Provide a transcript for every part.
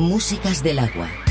Músicas del agua.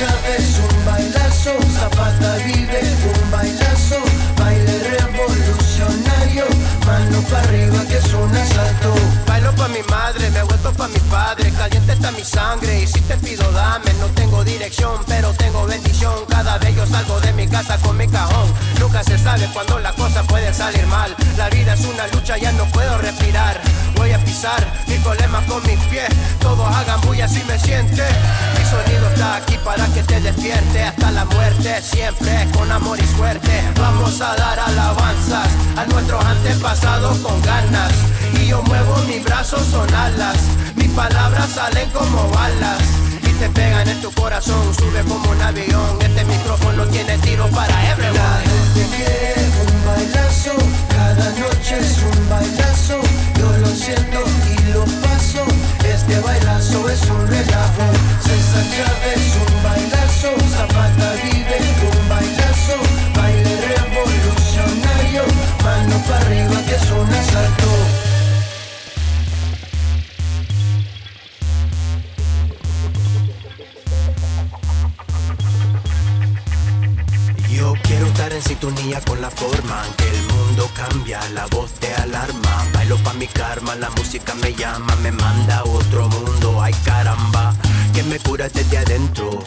Un bailazo, Zapata vive un bailazo, baile revolucionario, mano para arriba que mi padre, caliente está mi sangre. Y si te pido, dame. No tengo dirección, pero tengo bendición. Cada vez yo salgo de mi casa con mi cajón. Nunca se sabe cuando la cosa puede salir mal. La vida es una lucha, ya no puedo respirar. Voy a pisar mis problemas con mis pies. Todos hagan bulla si me sienten. Mi sonido está aquí para que te despierte. Hasta la muerte, siempre con amor y suerte. Vamos a dar alabanzas a nuestros antepasados con ganas. Y yo muevo mis brazos, son alas. Mis palabras salen como balas. Y te pegan en tu corazón, sube como un avión. Este micrófono tiene tiro para everyone. La gente quiere un bailazo, cada noche es un bailazo. Yo lo siento y lo paso. Este bailazo es un relajo. César Chávez, un bailazo. Zapata vive, un bailazo. Baile revolucionario. Mano para arriba que es un asalto. Sintonía con la forma en que el mundo cambia, la voz te alarma. Bailo pa' mi karma, la música me llama, me manda a otro mundo. Ay caramba, que me cura desde adentro.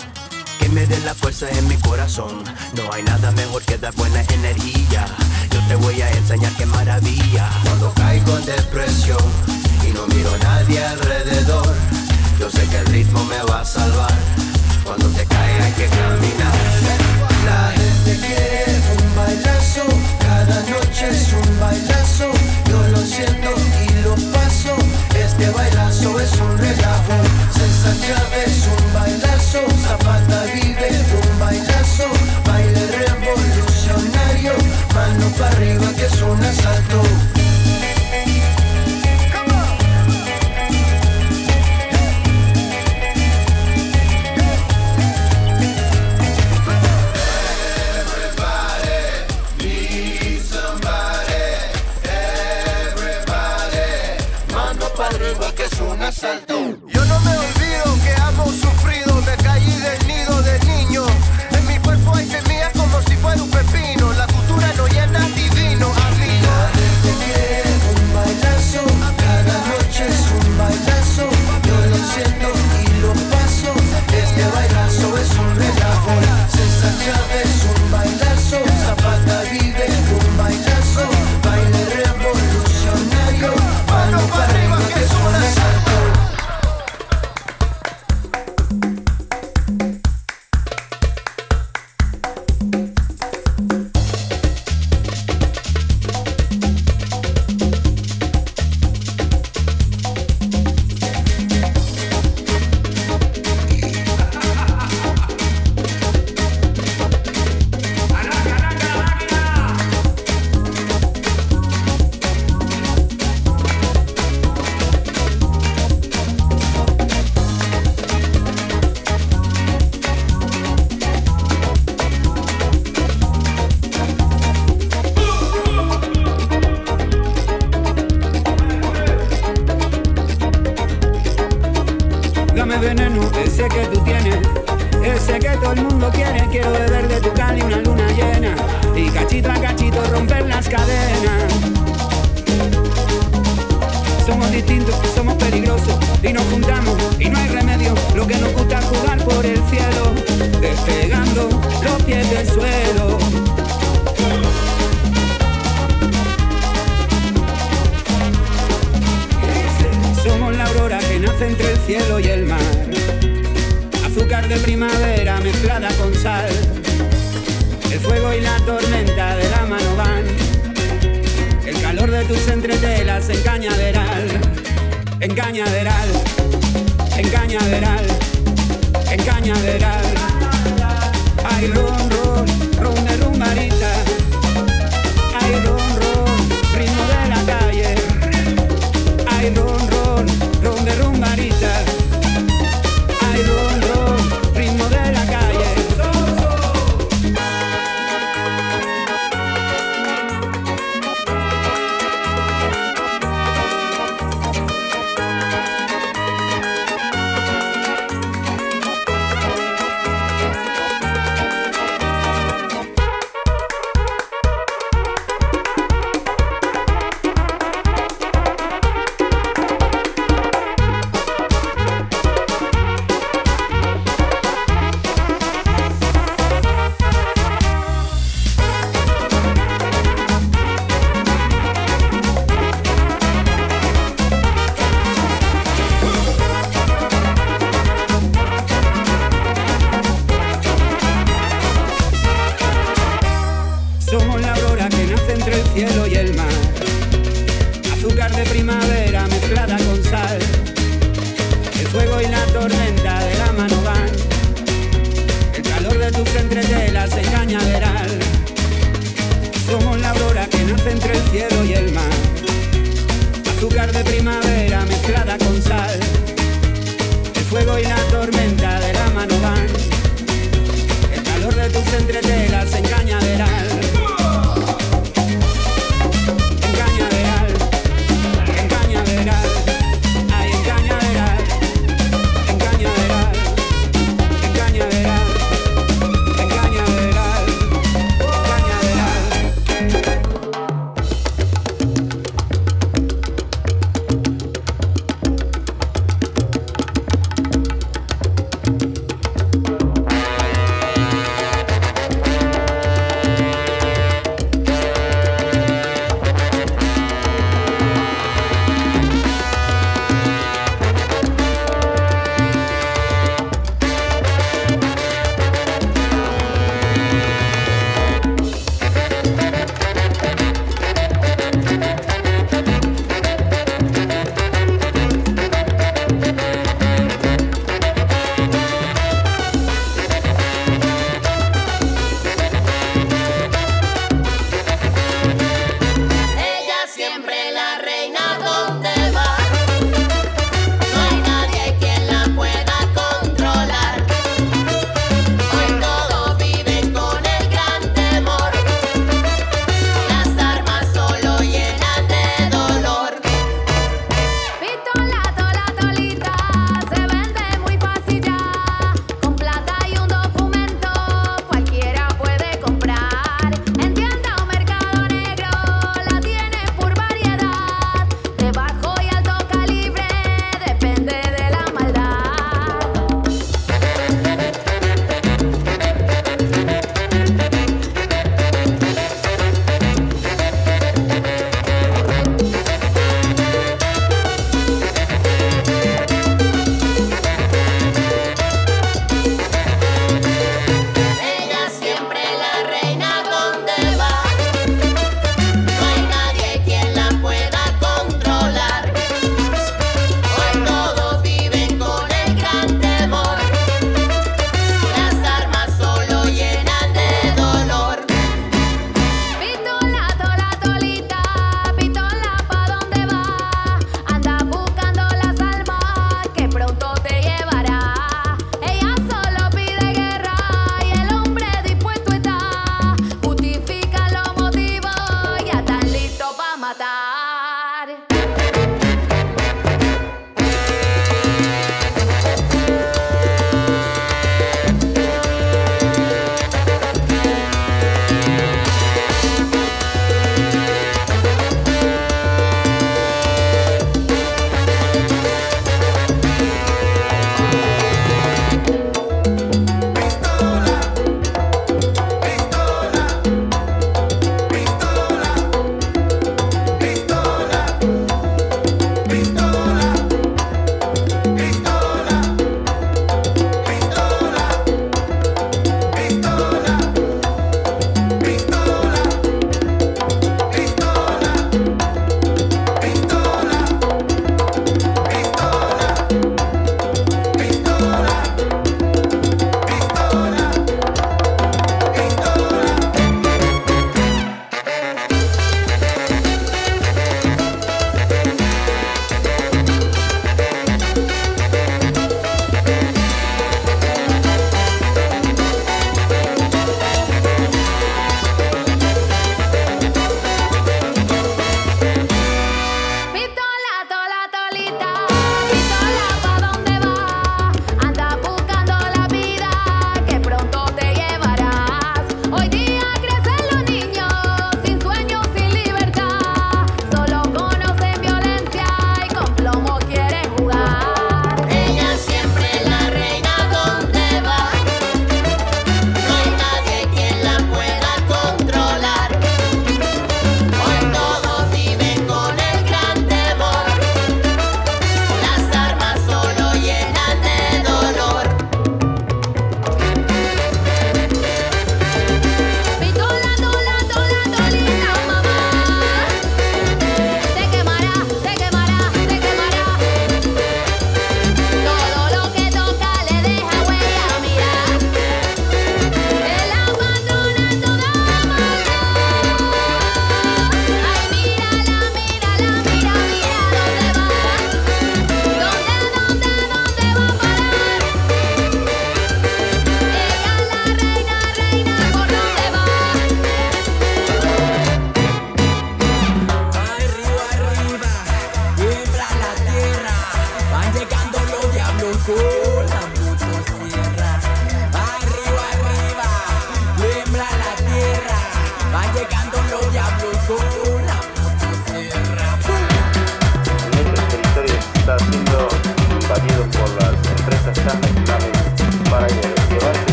Que me dé la fuerza en mi corazón. No hay nada mejor que dar buena energía. Yo te voy a enseñar qué maravilla. Cuando caigo en depresión y no miro a nadie alrededor, yo sé que el ritmo me va a salvar. Cuando te cae hay que caminar. Gente quiere un bailazo, cada noche Somos distintos, somos peligrosos y nos juntamos y no hay remedio. Lo que nos gusta jugar por el cielo, despegando los pies del suelo. Somos la aurora que nace entre el cielo y el mar. Azúcar de primavera mezclada con sal. El fuego y la tormenta de la mano calor de tus entretelas en cañaveral. En cañaveral. En cañaveral. En cañaveral. Azúcar de primavera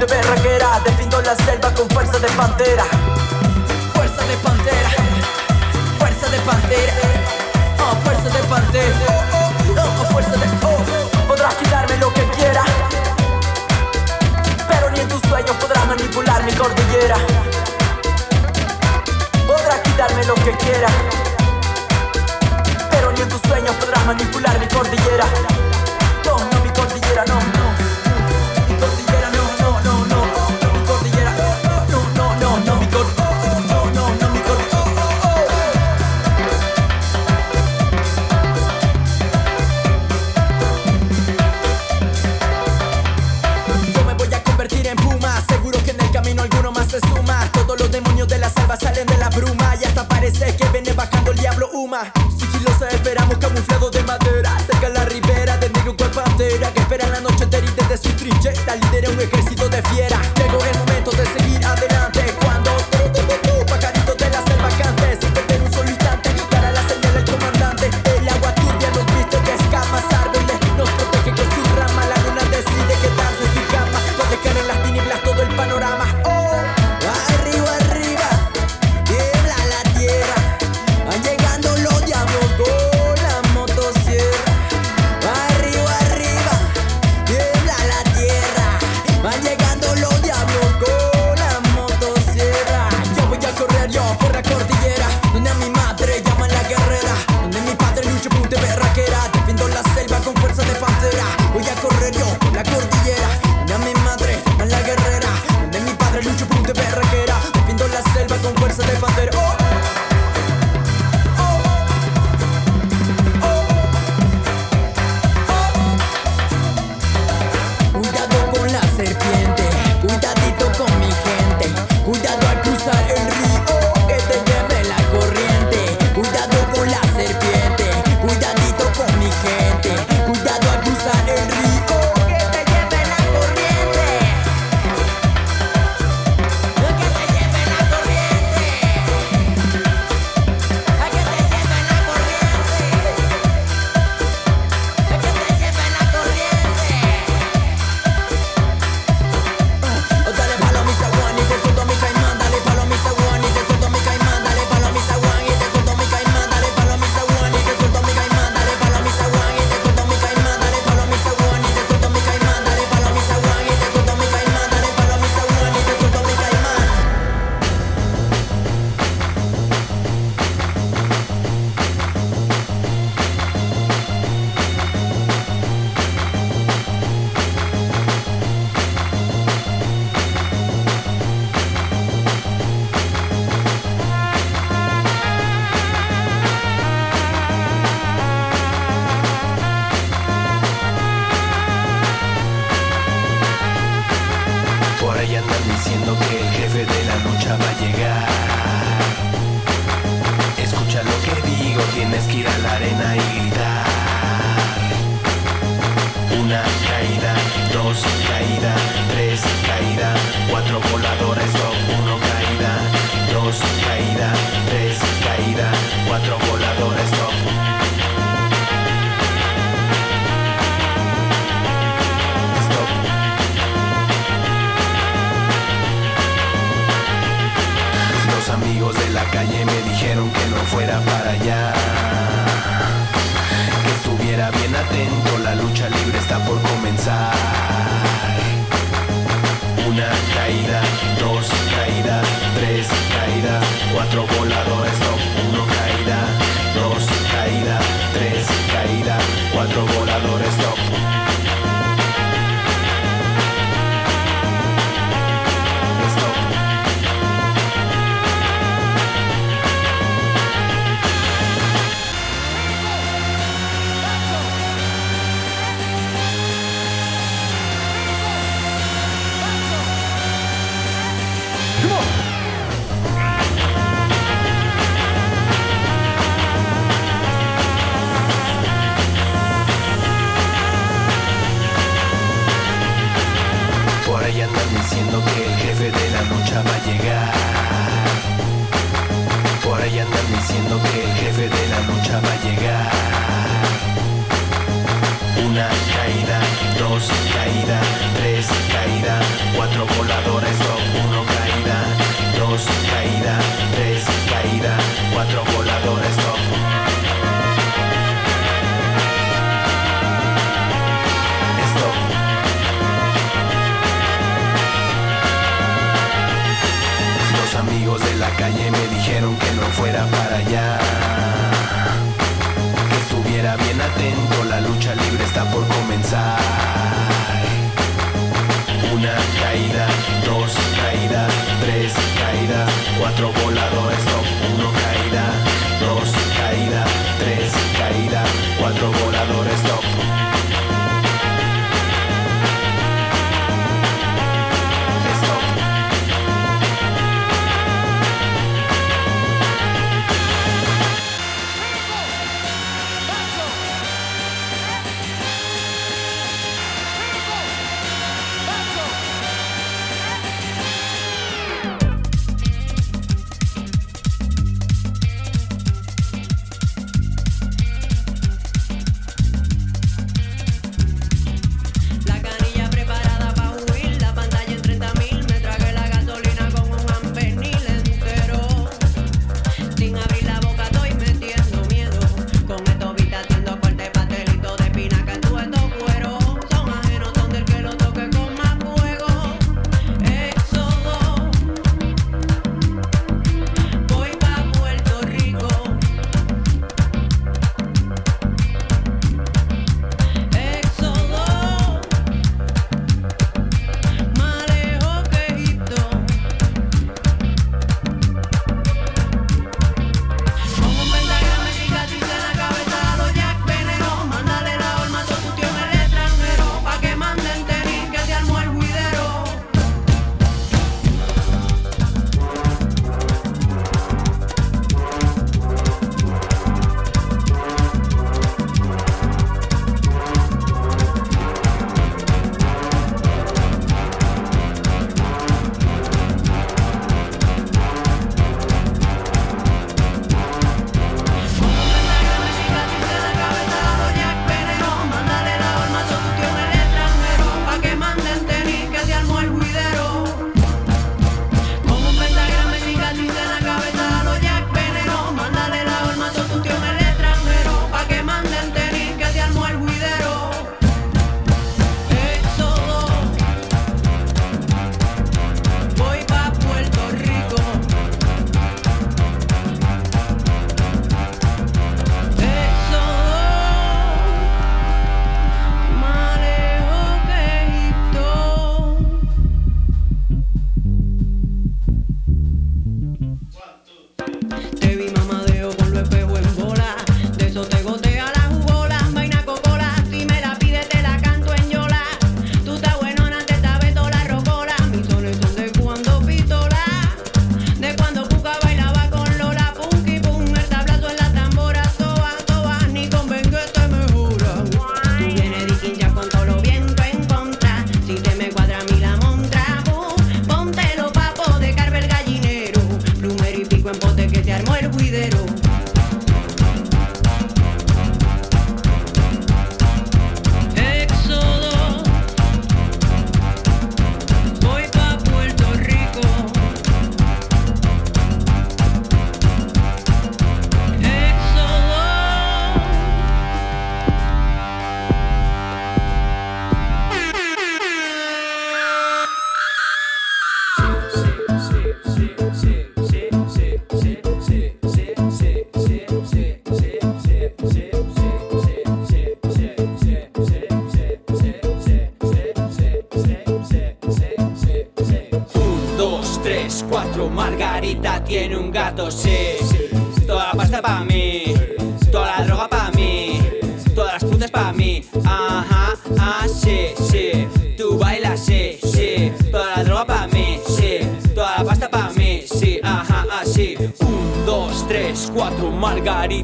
de berraquera Defiendo la selva con fuerza de pantera. Fuerza de pantera Fuerza de pantera. Oh, fuerza de pantera. Oh, oh fuerza de... Oh Podrás quitarme lo que quiera, Pero ni en tus sueños podrás manipular mi cordillera. Podrás quitarme lo que quiera, Pero ni en tus sueños podrás manipular mi cordillera. acordé fuera para allá.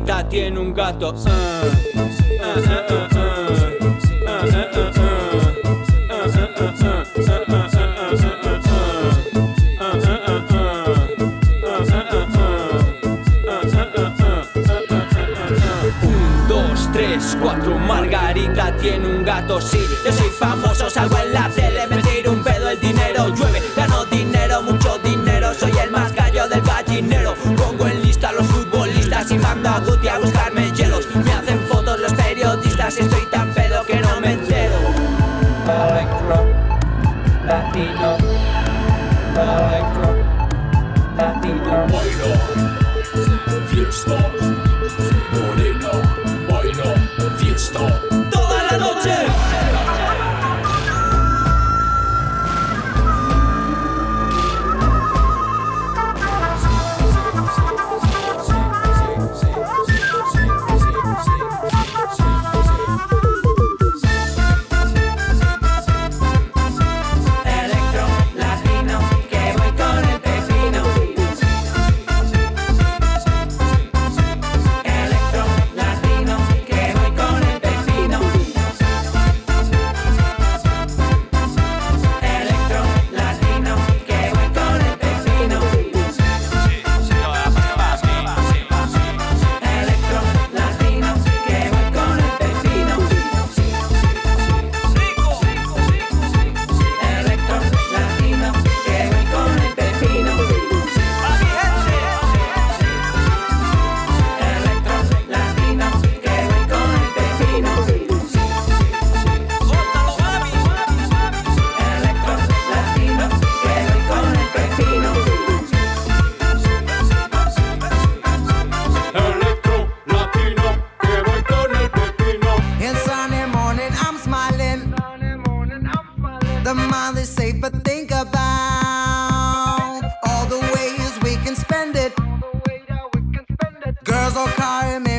Margarita tiene un gato. Uh, uh, cuatro Margarita tiene un gato, sí Yo soy famoso, salgo en la tele Me tiro un pedo, y mando a Guti a buscarme hielos. Me hacen fotos los periodistas y estoy tan pedo que no me entero. Electro, latino, electro, latino.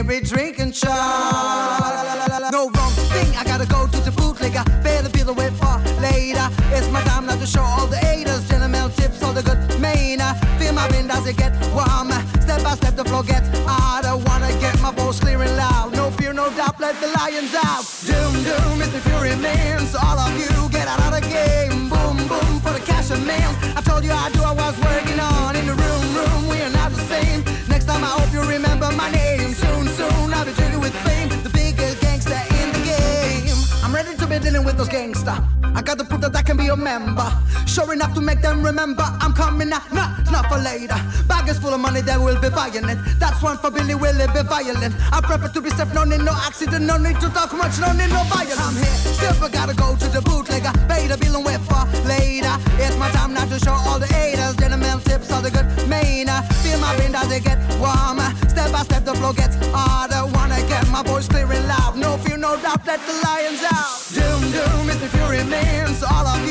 be drinking shot. No wrong thing, I gotta go to the bootlegger. Better be the way for later. It's my time now to show all the haters. Gentlemen tips, all the good manner. Feel my wind as it get warm. Step by step, the floor gets harder. Wanna get my voice clear and loud. No fear, no doubt, let the lions out. Doom, doom, it's the fury man. So all of you get out of the game. Boom, boom, for the cash and mail. I told you I do, I was working. Gangsta. I got the proof that I can be a member. Sure enough to make them remember I'm coming now, it's not for later. Bag is full of money, they will be buying it. That's one for Billy Willie, be violent. I prefer to be safe, no need no accident, no need to talk much, no need no violence. I'm here, still gotta go to the bootlegger, pay the bill and wait for later. It's my time now to show all the haters, gentlemen tips all the good manner. Feel my brain as it get warmer, step by step the flow gets harder. Wanna get my voice clear and loud, no fear, no doubt, let the lions out do, Mr. Fury Man's all of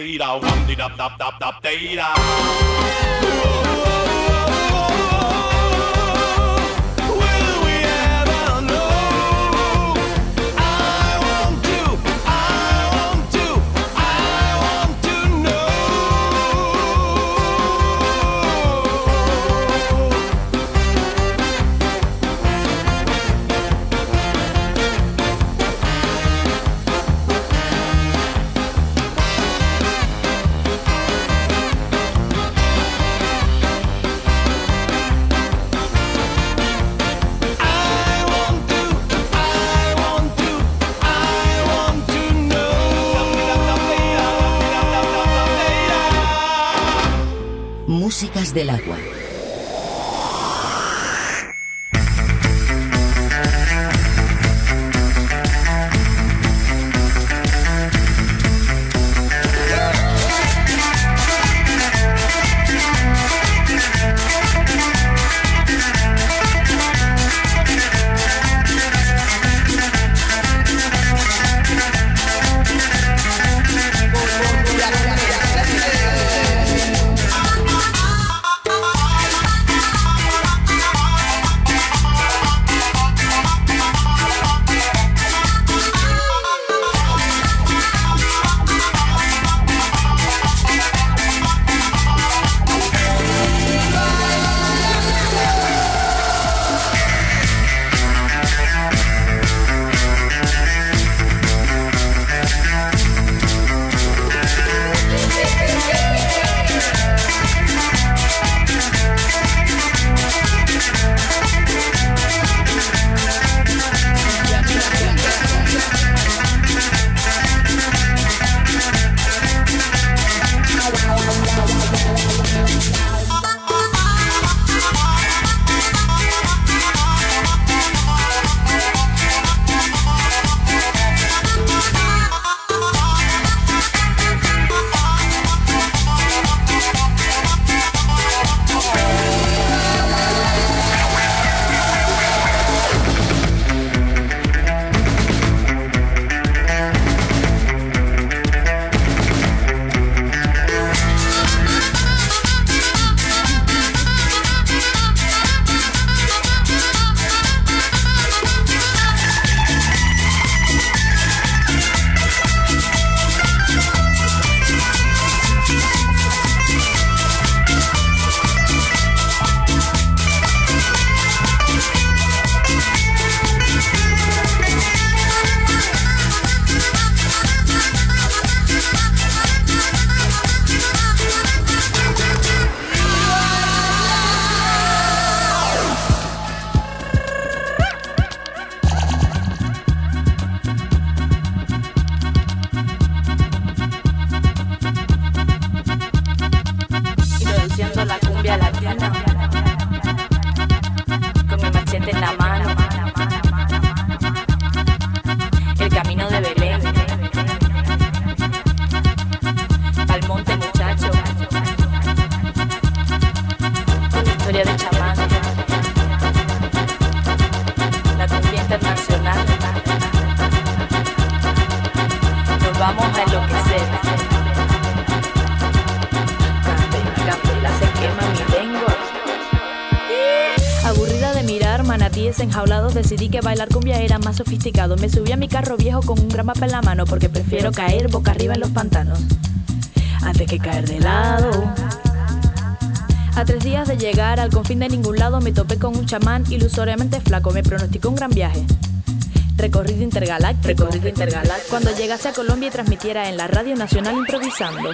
data, one dee dop dop dop dop data. del agua. Me subí a mi carro viejo con un gran mapa en la mano porque prefiero caer boca arriba en los pantanos antes que caer de lado. A tres días de llegar al confín de ningún lado me topé con un chamán ilusoriamente flaco. Me pronosticó un gran viaje. Recorrido intergaláctico. Recorrido intergaláctico. Cuando llegase a Colombia y transmitiera en la Radio Nacional improvisando.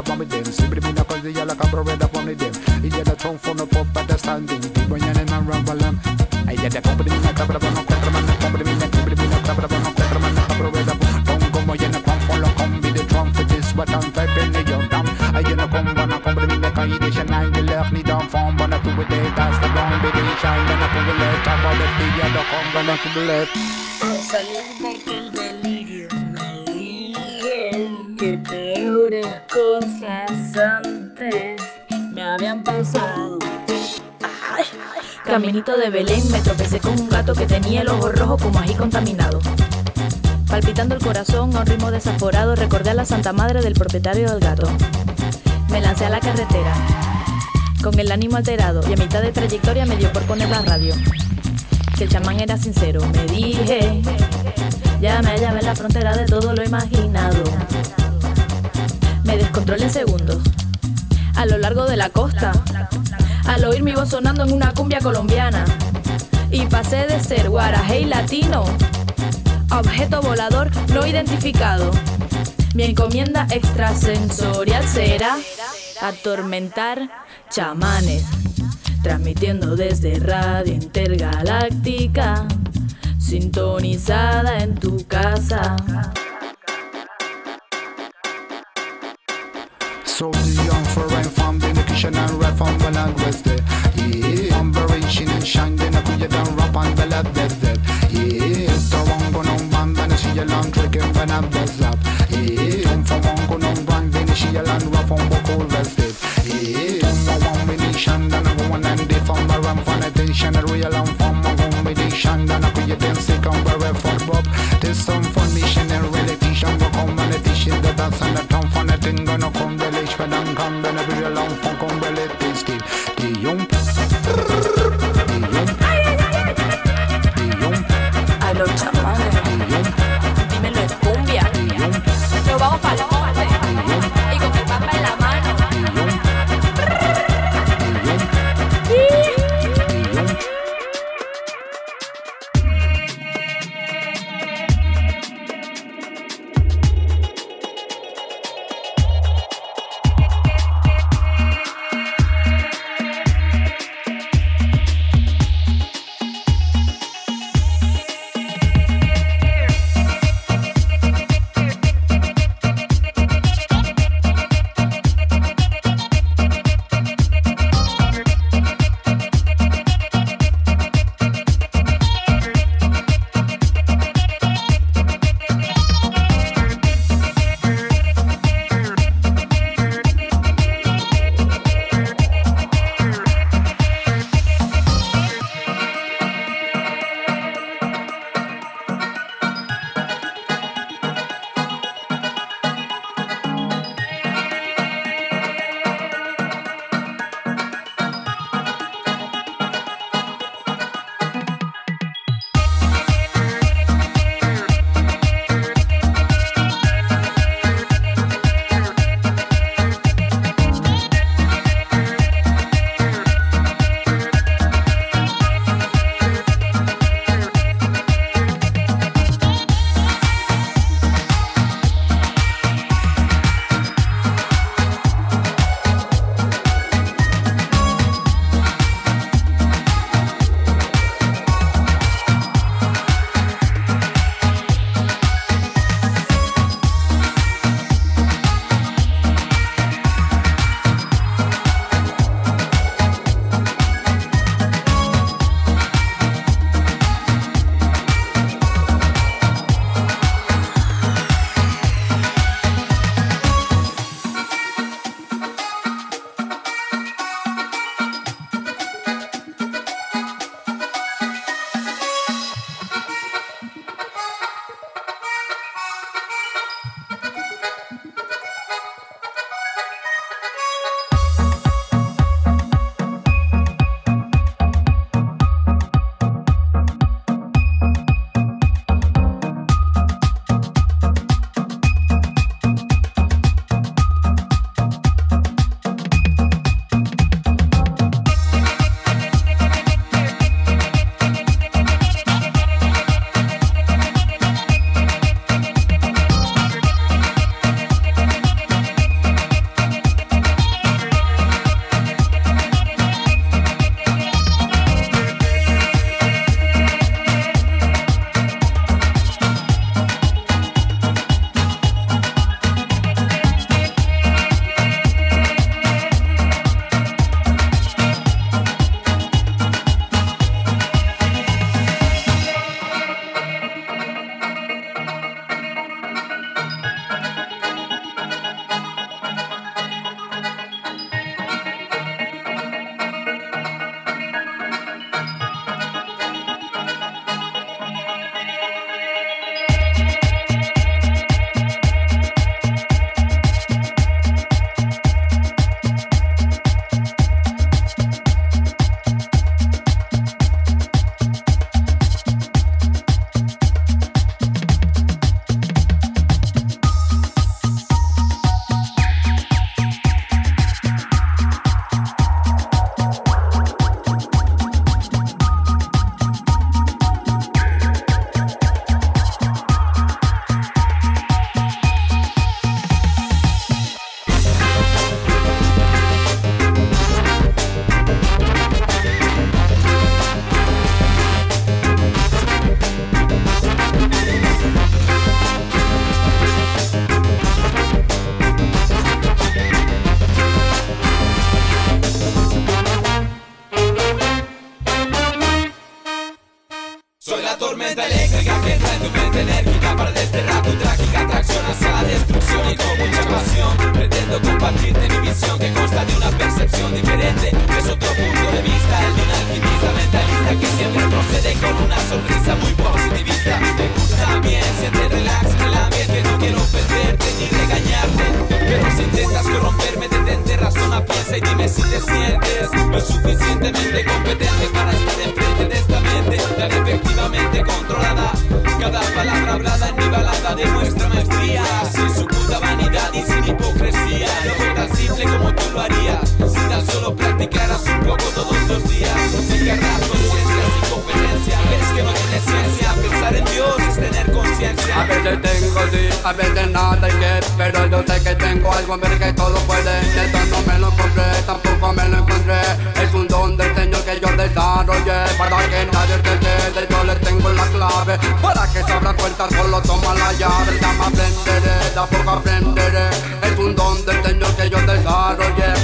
up on me them. Simply me knock the yellow cup red up on me them. It had a tongue for no pop at the standing. Deep when you're in rumble. I had a couple of minutes, couple of minutes, couple of minutes, couple of minutes, couple of minutes, couple of minutes, couple of minutes, couple of minutes. Don't go more, you're not come follow, come the trump for this, but I'm typing the young dumb. I you know come when I come with the condition I will left me down form, but I do with it as the ground, baby, shine, and I pull the left, I'm the fear, the come, but I to the left. Que peores cosas antes me habían pasado. Caminito de Belén me tropecé con un gato que tenía el ojo rojo como ají contaminado. Palpitando el corazón a un ritmo desaforado, recordé a la Santa Madre del propietario del gato. Me lancé a la carretera, con el ánimo alterado, y a mitad de trayectoria me dio por poner la radio. Que el chamán era sincero, me dije, ya me hallaba en la frontera de todo lo imaginado. Me descontrolé en segundos, a lo largo de la costa, al oír mi voz sonando en una cumbia colombiana. Y pasé de ser guarajé latino objeto volador no identificado. Mi encomienda extrasensorial será atormentar chamanes, transmitiendo desde Radio Intergaláctica, sintonizada en tu casa. are from the land west. Yeah, Operation and shindy. I put you down rap and the dead. Yeah, so on go on band and she a long trick and van up the slap. Yeah, um from one go on band I see you land rap on the cold vested. Yeah, um for one mination I a woman and they from a ram for attention from a combination and a create them sick on the ref tormenta eléctrica que entra en tu mente enérgica para desterrar tu trágica atracción hacia la destrucción y con mucha pasión pretendo compartirte mi visión que consta de una percepción diferente es otro punto de vista el de un alquimista mentalista que siempre procede con una sonrisa muy positivista. Te gusta bien siente relax en el ambiente no quiero perderte ni regañarte pero si intentas corromperme detente razona piensa y dime si te sientes lo suficientemente competente para estar enfrente de esta mente tan efectivamente controlada cada palabra hablada en mi balada demuestra maestría. Sin su puta vanidad y sin hipocresía. No fue tan simple como tú lo harías si tan solo practicaras un poco todos los días. Cargar conciencia sin competencia ves que no tiene ciencia Dios es tener conciencia. A veces tengo sí, a veces nada y que Pero yo sé que tengo algo en ver que todo puede. Esto no me lo compré, tampoco me lo encontré. Es un don del Señor que yo desarrollé. Para que nadie te quede, yo le tengo la clave. Para que se abra cuenta, solo toma la llave. Ya me aprenderé, de a poco aprenderé. Es un don del Señor que yo desarrollé.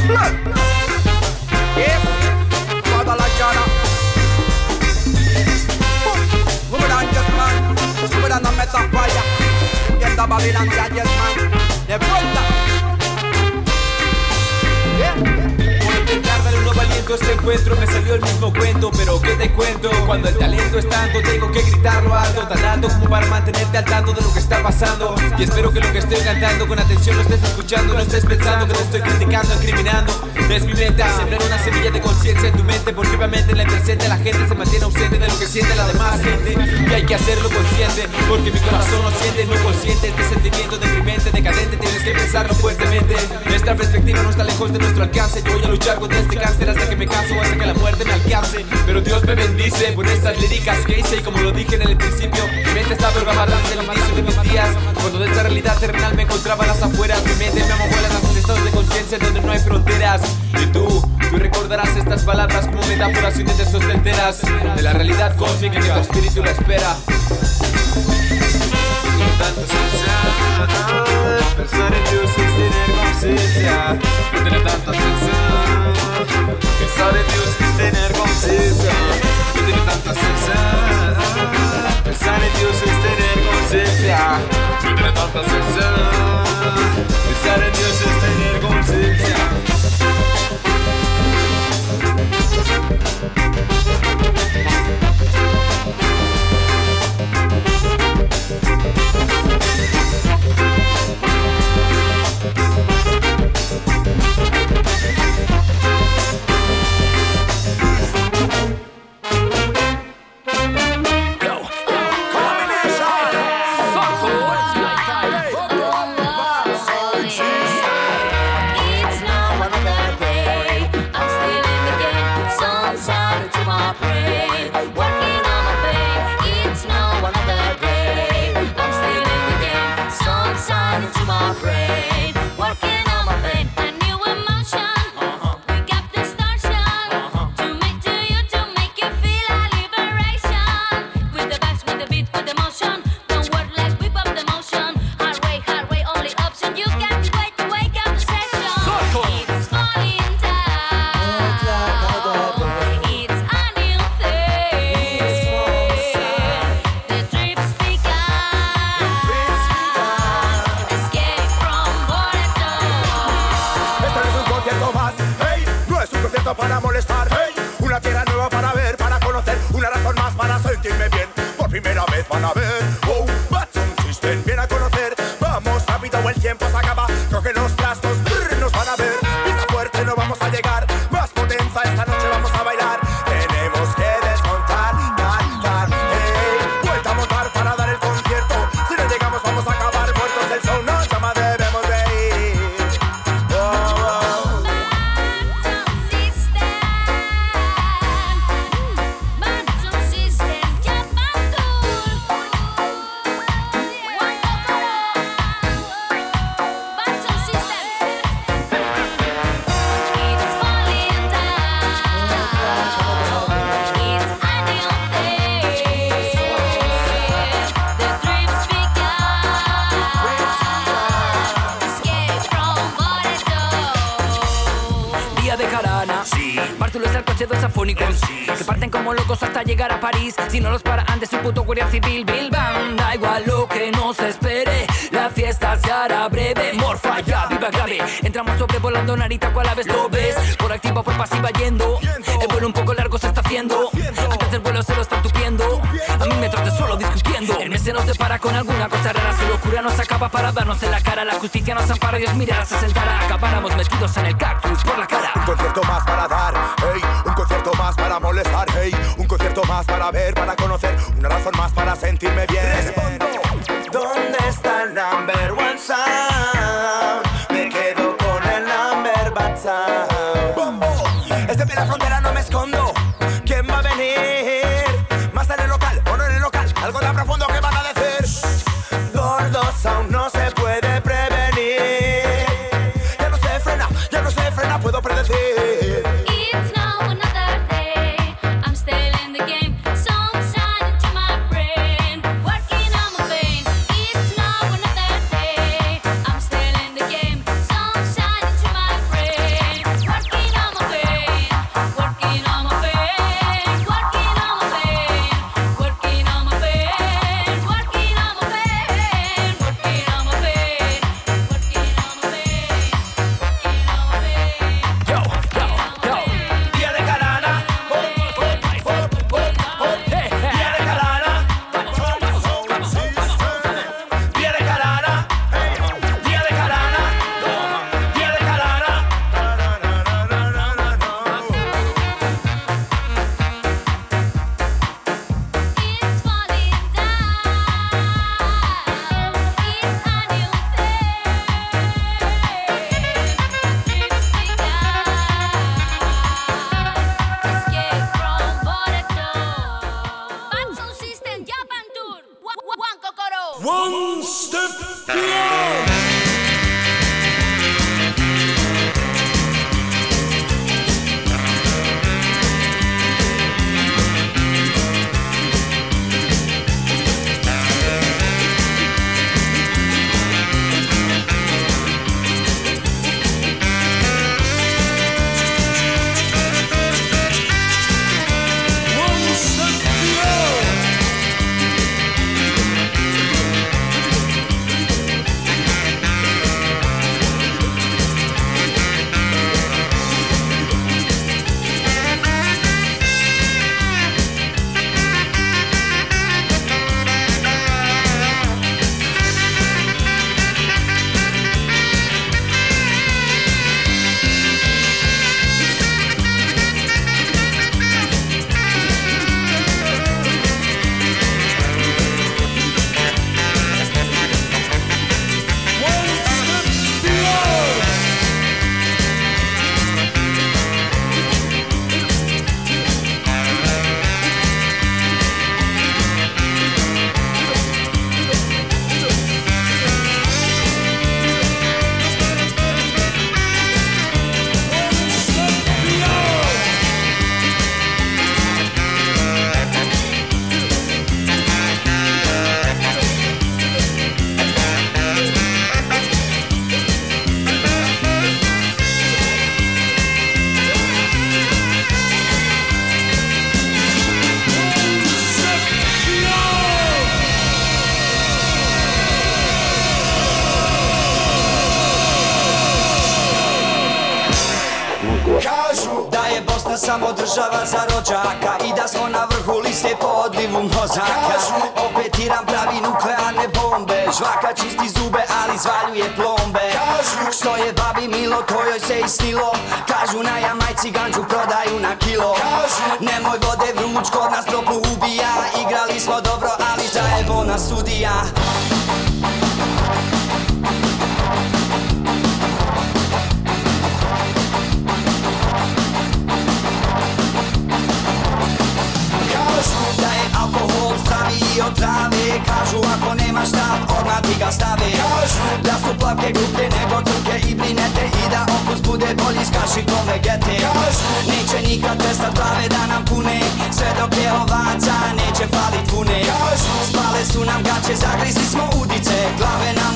Yes, boomerang no meta falla Get the Babylon yeah yes man. De vuelta a este encuentro me salió el mismo cuento, pero ¿qué te cuento? Cuando el talento es tanto, tengo que gritarlo alto, tan alto como para mantenerte al tanto de lo que está pasando. Y espero que lo que estoy cantando con atención lo estés escuchando, no estés pensando que te estoy criticando, incriminando. Es mi meta, sembrar una semilla de conciencia en tu mente, porque obviamente en el presente la gente se mantiene ausente de lo que siente la demás gente. Y hay que hacerlo consciente, porque mi corazón lo siente, no consciente. Este sentimiento deprimente, decadente, tienes que pensarlo fuertemente. Nuestra perspectiva no está lejos de nuestro alcance. Yo voy a luchar contra este cáncer hasta que me canso, hasta que la muerte me alcance. Pero Dios me bendice por estas líricas que hice y como lo dije en el principio, mi mente está programada desde el inicio de mis días. Cuando de esta realidad terrenal me encontraba las afueras, mi mente me vuelas hacia estados de conciencia donde no hay fronteras. Y tú, tú recordarás estas palabras como metáforas y de sostenteras de la realidad cósmica que tu espíritu la espera. Tanta sensación, pensar en Dios es tener conciencia. No tener tanta sensación, pensar en Dios es tener conciencia. No tener tanta sensación, pensar en Dios es tener conciencia. No tener tanta sensación, pensar en Dios es tener conciencia. saber scorda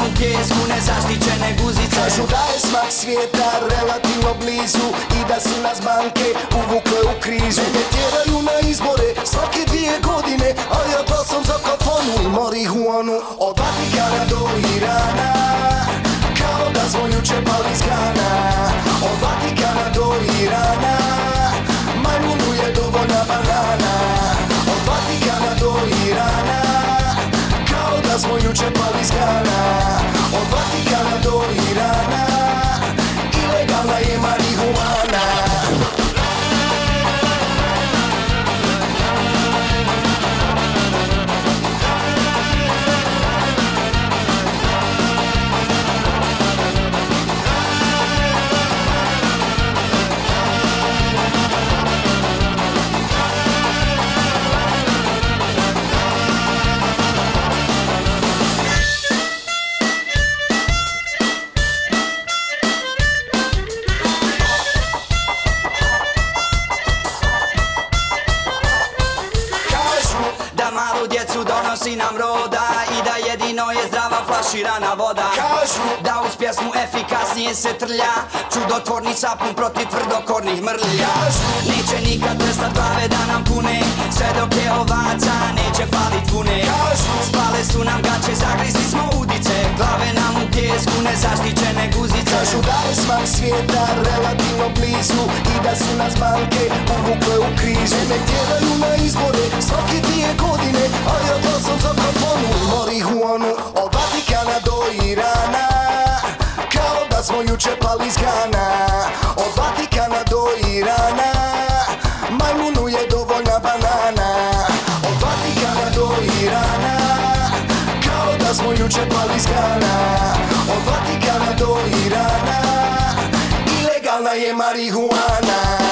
u pjesku, nezaštićene guzice. Kažu da je smak svijeta relativno blizu I da su nas banke uvukle u krizu. Mene tjeraju na izbore svake dvije godine A ja glasam za kafanu i marihuanu. Od Vatikana do Irana Kao da smo juče pali iz Od Vatikana do Irana Majmunu smo juče pali iz Gana Od Vatikana do Irana flaširana voda. Kažu. Da uz pjesmu efikasnije se trlja. Čudotvorni sapun protiv tvrdokornih mrlja. Neće nikad prestat glave da nam pune. Sve dok je ovaca neće falit vune Spale su nam gaće, zagrizli smo udice. Glave nam u pjesku, nezaštićene guzice. Kažu da je smak svijeta relativno blizu I da su nas banke uvukle u krizu. Mene tjeraju na izbore svake dvije godine A ja glasam za marihuanu Irana Kao da smo juče pali iz Od Vatikana do Irana Majmunu je dovoljna banana. Od Vatikana do Irana Kao da smo juče pali iz Od Vatikana do Irana Ilegalna je marihuana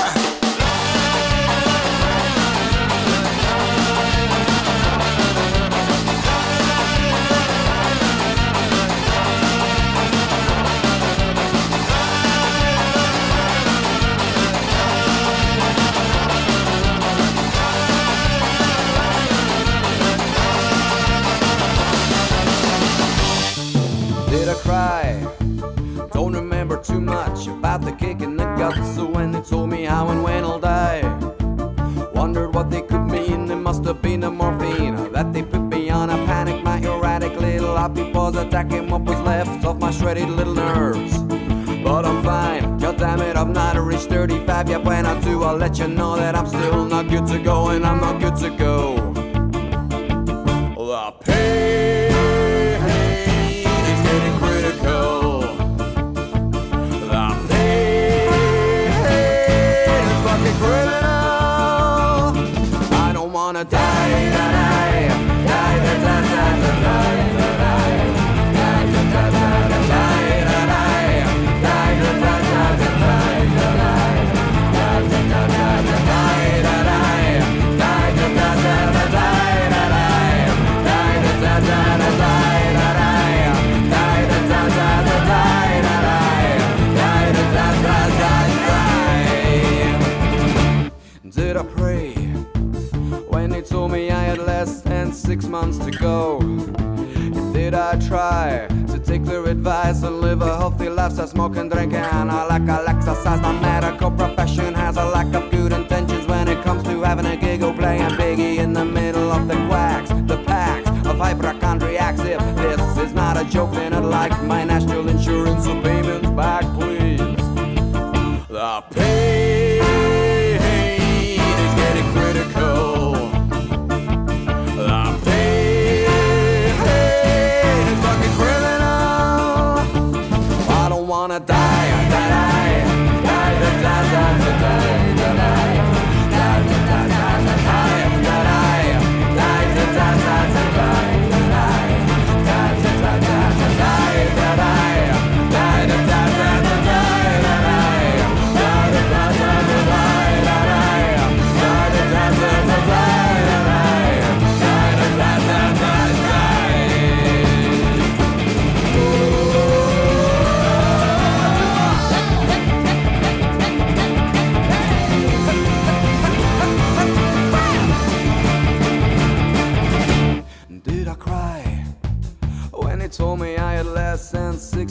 Let you know that I'm still not to go? Did I try to take their advice and live a healthy lifestyle, smoke and drink? And I like I'll exercise. The medical profession has a lack of good intentions when it comes to having a giggle playing biggie in the middle of the quacks, the packs of hypochondriacs. If this is not a joke, then I'd like my national gonna die.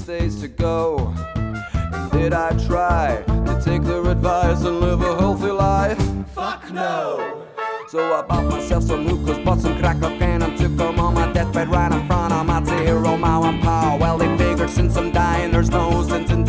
days to go. And did I try to take their advice and live a healthy life? Fuck no! So I bought myself some hookahs, bought some crack cocaine, and took them on my deathbed right in front of my hero, my one pal. Well, they figured since I'm dying, there's no sense in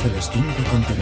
a través de continentes.